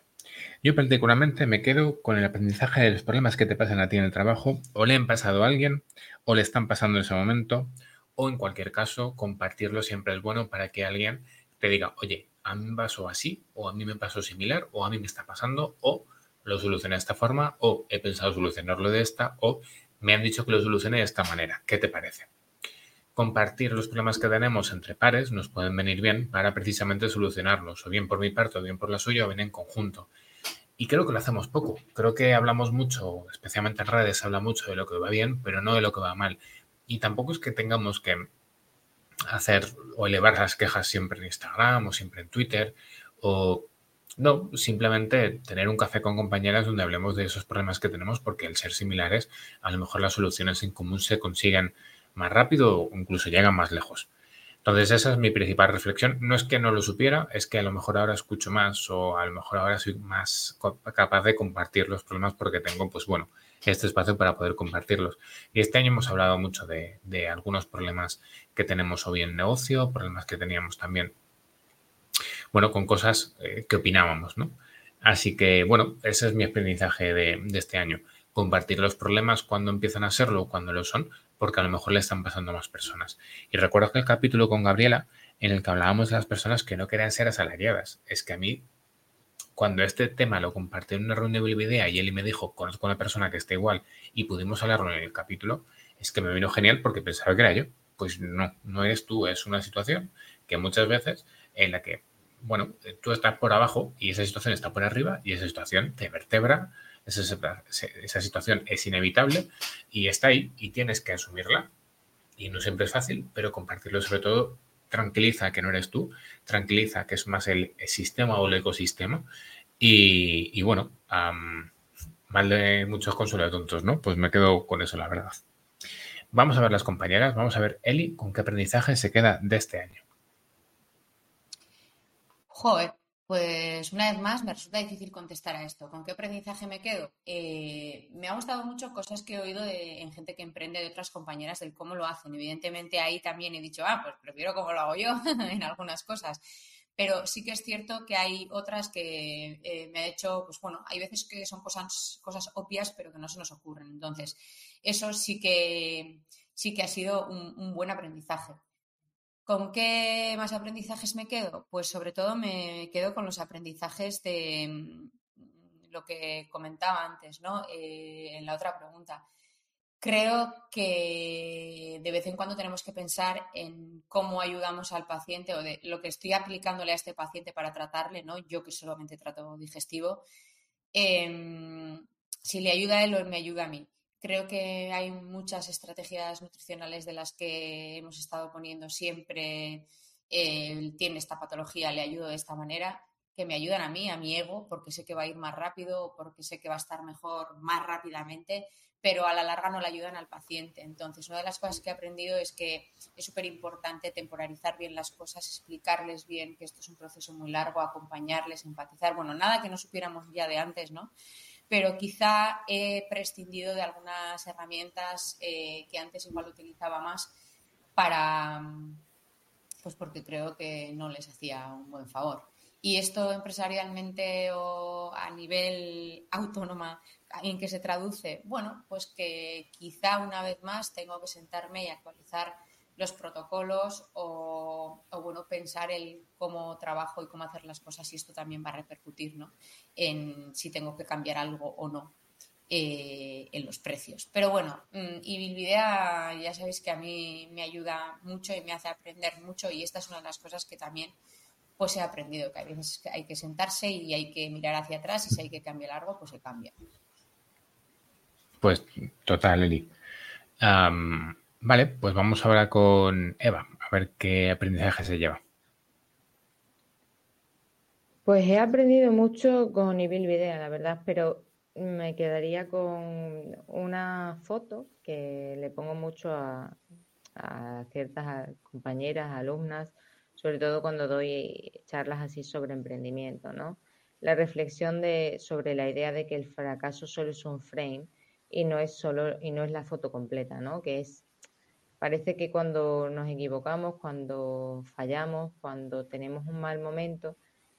Yo particularmente me quedo con el aprendizaje de los problemas que te pasan a ti en el trabajo, o le han pasado a alguien, o le están pasando en ese momento, o en cualquier caso, compartirlo siempre es bueno para que alguien te diga, oye, a mí me pasó así, o a mí me pasó similar, o a mí me está pasando, o lo solucioné de esta forma, o he pensado solucionarlo de esta, o me han dicho que lo solucioné de esta manera. ¿Qué te parece? Compartir los problemas que tenemos entre pares nos pueden venir bien para precisamente solucionarlos, o bien por mi parte, o bien por la suya, o bien en conjunto. Y creo que lo hacemos poco. Creo que hablamos mucho, especialmente en redes, habla mucho de lo que va bien, pero no de lo que va mal. Y tampoco es que tengamos que hacer o elevar las quejas siempre en Instagram o siempre en Twitter o no, simplemente tener un café con compañeras donde hablemos de esos problemas que tenemos porque al ser similares a lo mejor las soluciones en común se consiguen más rápido o incluso llegan más lejos. Entonces esa es mi principal reflexión. No es que no lo supiera, es que a lo mejor ahora escucho más o a lo mejor ahora soy más capaz de compartir los problemas porque tengo, pues bueno, este espacio para poder compartirlos. Y este año hemos hablado mucho de, algunos problemas que tenemos hoy en negocio, problemas que teníamos también, bueno, con cosas eh, que opinábamos, ¿no? Así que, bueno, ese es mi aprendizaje de, de este año. Compartir los problemas cuando empiezan a serlo o cuando lo son, porque a lo mejor le están pasando a más personas. Y recuerdo que el capítulo con Gabriela, en el que hablábamos de las personas que no querían ser asalariadas, es que a mí, cuando este tema lo compartí en una reunión de idea y él me dijo, conozco a una persona que está igual y pudimos hablarlo en el capítulo, es que me vino genial porque pensaba que era yo. Pues no, no eres tú, es una situación que muchas veces en la que, bueno, tú estás por abajo y esa situación está por arriba y esa situación te vertebra esa, situación es inevitable y está ahí y tienes que asumirla. Y no siempre es fácil, pero compartirlo sobre todo tranquiliza que no eres tú, tranquiliza que es más el, sistema o el ecosistema. Y, bueno, mal de muchos consuelos tontos, ¿no? Pues me quedo con eso, la verdad. Vamos a ver las compañeras, vamos a ver Eli con qué aprendizaje se queda de este año. Joder, pues una vez más me resulta difícil contestar a esto. ¿Con qué aprendizaje me quedo? Eh, me ha gustado mucho cosas que he oído en gente que emprende de otras compañeras del cómo lo hacen. Evidentemente ahí también he dicho, ah, pues prefiero cómo lo hago yo en algunas cosas. Pero sí que es cierto que hay otras que eh, me ha hecho, pues bueno, hay veces que son cosas, cosas obvias pero que no se nos ocurren. Entonces, eso sí que, sí que ha sido un buen aprendizaje. ¿Con qué más aprendizajes me quedo? Pues sobre todo me quedo con los aprendizajes de mm, lo que comentaba antes, ¿no? Eh, en la otra pregunta. Creo que de vez en cuando tenemos que pensar en cómo ayudamos al paciente o de lo que estoy aplicándole a este paciente para tratarle, ¿no? Yo que solamente trato digestivo. Em, si le ayuda a él o me ayuda a mí. Creo que hay muchas estrategias nutricionales de las que hemos estado poniendo siempre. Eh, tiene esta patología, le ayudo de esta manera, que me ayudan a mí, a mi ego, porque sé que va a ir más rápido, porque sé que va a estar mejor más rápidamente, pero a la larga no le ayudan al paciente. Entonces, una de las cosas que he aprendido es que es súper importante temporalizar bien las cosas, explicarles bien que esto es un proceso muy largo, acompañarles, empatizar. Bueno, nada que no supiéramos ya de antes, ¿no? Pero quizá he prescindido de algunas herramientas eh, que antes igual utilizaba más para, pues porque creo que no les hacía un buen favor. Y esto empresarialmente o a nivel autónoma, ¿en qué se traduce? Bueno, pues que quizá una vez más tengo que sentarme y actualizar los protocolos o, bueno, pensar el cómo trabajo y cómo hacer las cosas y esto también va a repercutir ¿no? en si tengo que cambiar algo o no eh, en los precios. Pero bueno, mm, y Bilvidea ya sabéis que a mí me ayuda mucho y me hace aprender mucho y esta es una de las cosas que también pues he aprendido, que hay veces que hay que sentarse y hay que mirar hacia atrás y si hay que cambiar algo, pues se cambia. Pues total, Eli. Vale, pues vamos ahora con Eva, a ver qué aprendizaje se lleva. Pues he aprendido mucho con Ibil Videa, la verdad, pero me quedaría con una foto que le pongo mucho a, a ciertas compañeras, alumnas, sobre todo cuando doy charlas así sobre emprendimiento, ¿no? La reflexión de, sobre la idea de que el fracaso solo es un frame y no es solo y no es la foto completa, ¿no? Que es parece que cuando nos equivocamos, cuando fallamos, cuando tenemos un mal momento,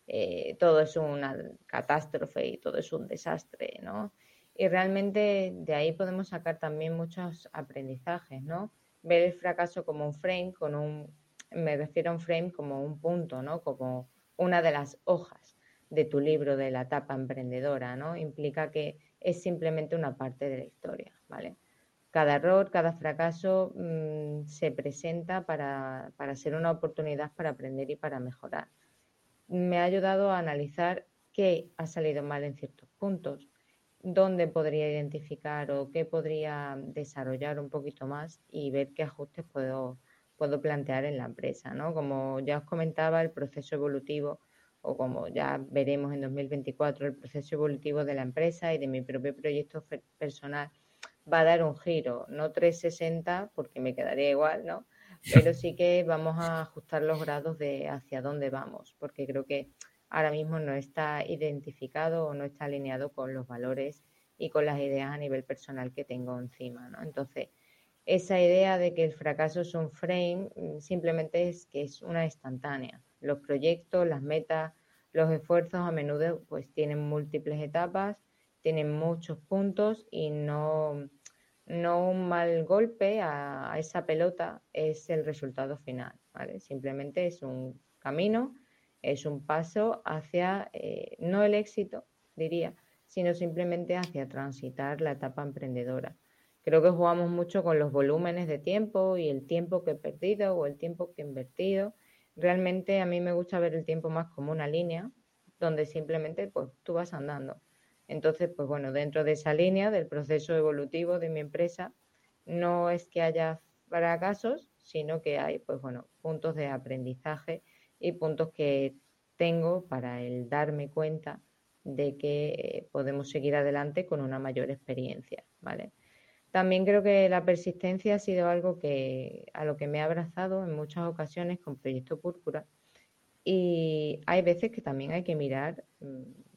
eh, todo es una catástrofe y todo es un desastre, ¿no? Y realmente de ahí podemos sacar también muchos aprendizajes, ¿no? Ver el fracaso como un frame, con un, me refiero a un frame como un punto, ¿no? Como una de las hojas de tu libro de la etapa emprendedora, ¿no? Implica que es simplemente una parte de la historia, ¿vale? Cada error, cada fracaso mm, se presenta para, para ser una oportunidad para aprender y para mejorar. Me ha ayudado a analizar qué ha salido mal en ciertos puntos, dónde podría identificar o qué podría desarrollar un poquito más y ver qué ajustes puedo, puedo plantear en la empresa. ¿no? Como ya os comentaba, el proceso evolutivo o como ya veremos en 2024, el proceso evolutivo de la empresa y de mi propio proyecto personal va a dar un giro, no 360 porque me quedaría igual, ¿no? Pero sí que vamos a ajustar los grados de hacia dónde vamos, porque creo que ahora mismo no está identificado o no está alineado con los valores y con las ideas a nivel personal que tengo encima, ¿no? Entonces, esa idea de que el fracaso es un frame mm, simplemente es que es una instantánea. Los proyectos, las metas, los esfuerzos a menudo pues tienen múltiples etapas, tienen muchos puntos y no, no un mal golpe a, esa pelota es el resultado final. Simplemente es un camino es un paso hacia, eh, no el éxito, diría, sino simplemente hacia transitar la etapa emprendedora. Creo que jugamos mucho con los volúmenes de tiempo y el tiempo que he perdido o el tiempo que he invertido. Realmente a mí me gusta ver el tiempo más como una línea donde simplemente pues tú vas andando. Entonces, pues bueno, dentro de esa línea del proceso evolutivo de mi empresa, no es que haya fracasos, sino que hay, pues bueno, puntos de aprendizaje y puntos que tengo para el darme cuenta de que podemos seguir adelante con una mayor experiencia, ¿vale? También creo que la persistencia ha sido algo que a lo que me he abrazado en muchas ocasiones con Proyecto Púrpura y hay veces que también hay que mirar mm,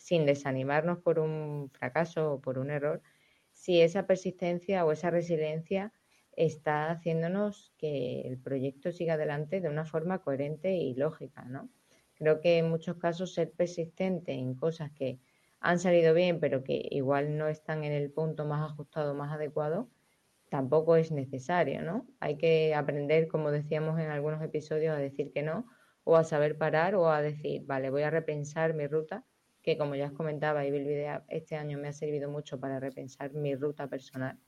sin desanimarnos por un fracaso o por un error si esa persistencia o esa resiliencia está haciéndonos que el proyecto siga adelante de una forma coherente y lógica, ¿no? Creo que en muchos casos ser persistente en cosas que han salido bien, pero que igual no están en el punto más ajustado, más adecuado, tampoco es necesario, ¿no? Hay que aprender, como decíamos en algunos episodios, a decir que no, o a saber parar, o a decir, vale, voy a repensar mi ruta, que como ya os comentaba, y Video este año me ha servido mucho para repensar mi ruta personal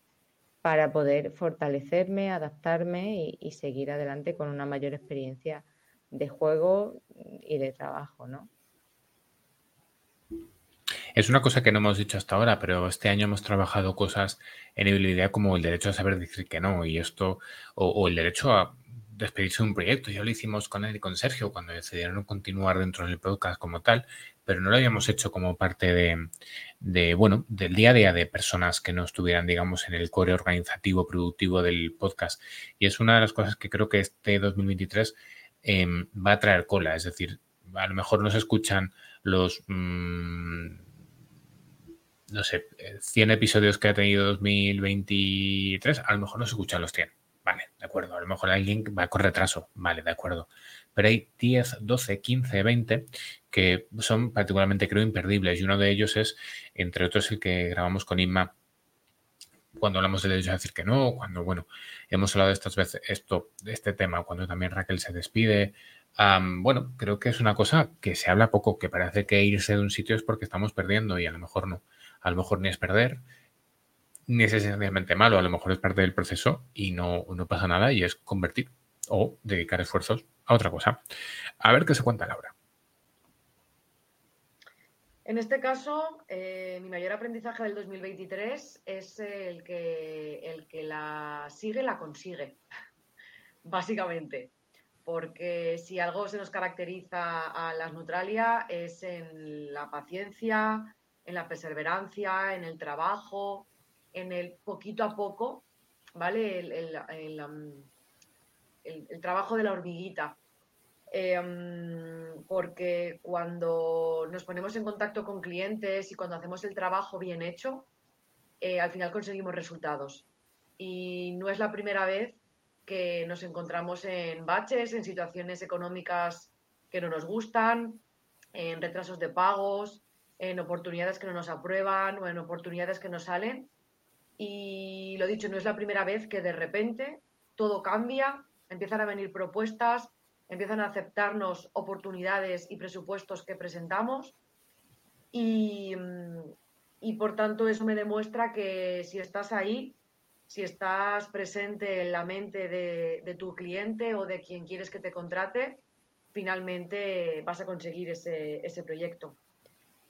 para poder fortalecerme, adaptarme y, seguir adelante con una mayor experiencia de juego y de trabajo, ¿no? Es una cosa que no hemos dicho hasta ahora, pero este año hemos trabajado cosas en habilidad como el derecho a saber decir que no y esto, o el derecho a despedirse de un proyecto. Ya lo hicimos con él y con Sergio cuando decidieron continuar dentro del podcast como tal, pero no lo habíamos hecho como parte de, bueno, del día a día de personas que no estuvieran, digamos, en el core organizativo, productivo del podcast. Y es una de las cosas que creo que este 2023 em, va a traer cola. Es decir, a lo mejor no se escuchan los... Mm, no sé, 100 episodios que ha tenido 2023, a lo mejor no se escuchan los 100 Vale, de acuerdo. A lo mejor alguien va con retraso. Vale, de acuerdo. Pero hay 10, 12, 15, 20 que son particularmente, creo, imperdibles. Y uno de ellos es, entre otros, el que grabamos con Inma cuando hablamos del derecho a decir que no, cuando, bueno, hemos hablado de estas veces, esto, de este tema, cuando también Raquel se despide. bueno, creo que es una cosa que se habla poco, que parece que irse de un sitio es porque estamos perdiendo y a lo mejor no. A lo mejor ni es perder, ni es esencialmente malo, a lo mejor es parte del proceso y no, no pasa nada y es convertir o dedicar esfuerzos a otra cosa. A ver qué se cuenta Laura. En este caso, eh, mi mayor aprendizaje del 2023 es el que, el que la sigue, la consigue, básicamente. Porque si algo se nos caracteriza a las Neutralia es en la paciencia, en la perseverancia, en el trabajo, en el poquito a poco, ¿vale? El, el, trabajo de la hormiguita. Em, porque cuando nos ponemos en contacto con clientes y cuando hacemos el trabajo bien hecho, eh, al final conseguimos resultados. Y no es la primera vez que nos encontramos en baches, en situaciones económicas que no nos gustan, en retrasos de pagos, en oportunidades que no nos aprueban o en oportunidades que no salen. Y lo dicho, no es la primera vez que de repente todo cambia, empiezan a venir propuestas, empiezan a aceptarnos oportunidades y presupuestos que presentamos. Y, por tanto eso me demuestra que si estás ahí, si estás presente en la mente de, tu cliente o de quien quieres que te contrate, finalmente vas a conseguir ese, ese proyecto.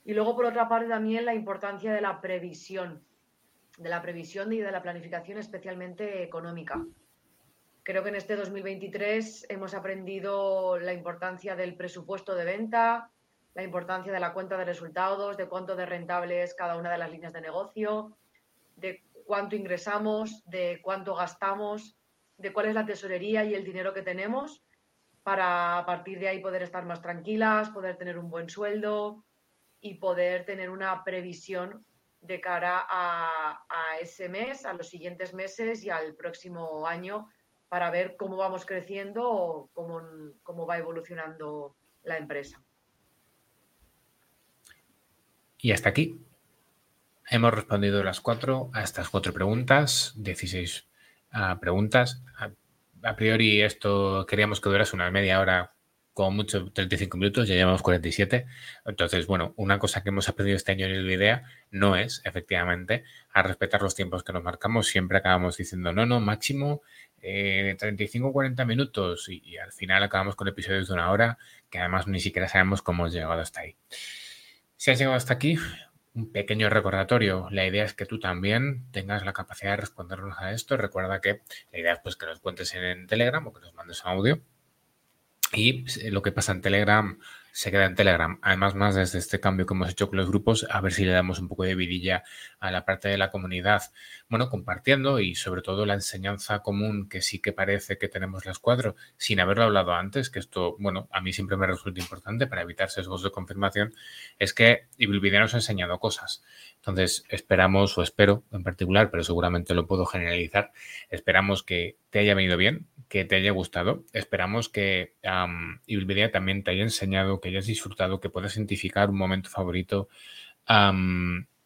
Y luego, por otra parte, también la importancia de la previsión, de la previsión y de la planificación especialmente económica. Creo que en este 2023 hemos aprendido la importancia del presupuesto de venta, la importancia de la cuenta de resultados, de cuánto de rentable es cada una de las líneas de negocio, de cuánto ingresamos, de cuánto gastamos, de cuál es la tesorería y el dinero que tenemos para a partir de ahí poder estar más tranquilas, poder tener un buen sueldo y poder tener una previsión de cara a, ese mes, a los siguientes meses y al próximo año para ver cómo vamos creciendo o cómo, cómo va evolucionando la empresa. Y hasta aquí Hemos respondido las cuatro a estas cuatro preguntas, 16 ah, preguntas. A, priori esto queríamos que durase una media hora, con mucho 35 minutos, ya llevamos 47. Entonces, bueno, una cosa que hemos aprendido este año en el IDEA no es, efectivamente, a respetar los tiempos que nos marcamos. Siempre acabamos diciendo, no, no, máximo eh, 35 o 40 minutos y, al final acabamos con episodios de una hora que además ni siquiera sabemos cómo hemos llegado hasta ahí. Si has llegado hasta aquí, un pequeño recordatorio. La idea es que tú también tengas la capacidad de respondernos a esto. Recuerda que la idea es pues, que nos cuentes en Telegram o que nos mandes audio. Y lo que pasa en Telegram se queda en Telegram. Además, más desde este cambio que hemos hecho con los grupos, a ver si le damos un poco de vidilla a la parte de la comunidad. Bueno, compartiendo y sobre todo la enseñanza común que sí que parece que tenemos las cuatro, sin haberlo hablado antes, que esto, bueno, a mí siempre me resulta importante para evitar sesgos de confirmación, es que Ibilvidea nos ha enseñado cosas. Entonces, esperamos, o espero en particular, pero seguramente lo puedo generalizar, esperamos que te haya venido bien, que te haya gustado. Esperamos que um, también te haya enseñado, que hayas disfrutado, que puedas identificar un momento favorito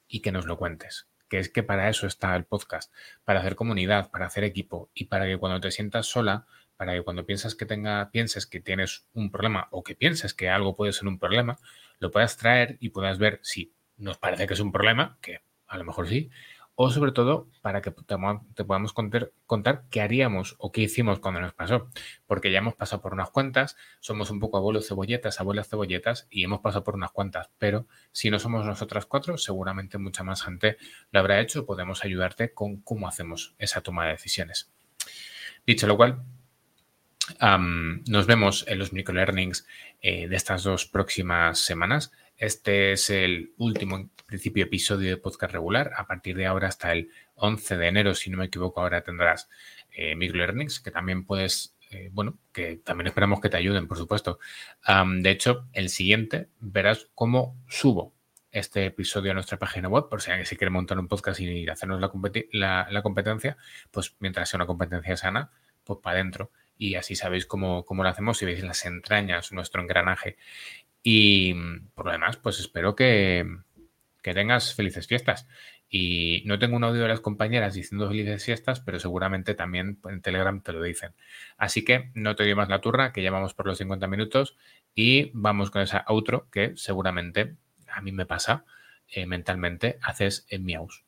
y que nos lo cuentes. Que es que para eso está el podcast, para hacer comunidad, para hacer equipo y para que cuando te sientas sola, para que cuando piensas que tenga, pienses que tienes un problema o que pienses que algo puede ser un problema, lo puedas traer y puedas ver si nos parece que es un problema, que a lo mejor sí, o sobre todo para que te, podamos contar, contar, qué haríamos o qué hicimos cuando nos pasó. Porque ya hemos pasado por unas cuantas, somos un poco abuelos cebolletas, abuelas cebolletas y hemos pasado por unas cuantas. Pero si no somos nosotras cuatro, seguramente mucha más gente lo habrá hecho. Podemos ayudarte con cómo hacemos esa toma de decisiones. Dicho lo cual, nos vemos en los microlearnings eh, de estas dos próximas semanas. Este es el último, principio, episodio de podcast regular. A partir de ahora hasta el 11 de enero, si no me equivoco, ahora tendrás eh, microlearnings, que también puedes, eh, bueno, que también esperamos que te ayuden, por supuesto. de hecho, el siguiente verás cómo subo este episodio a nuestra página web, por si alguien se quiere montar un podcast y hacernos la, competencia, pues mientras sea una competencia sana, pues para adentro. Y así sabéis cómo, cómo lo hacemos, si veis las entrañas, nuestro engranaje. Y por lo demás, pues espero que, tengas felices fiestas. Y no tengo un audio de las compañeras diciendo felices fiestas, pero seguramente también en Telegram te lo dicen. Así que no te doy más la turra, que ya vamos por los 50 minutos y vamos con esa outro que seguramente a mí me pasa eh, mentalmente, haces en miaus.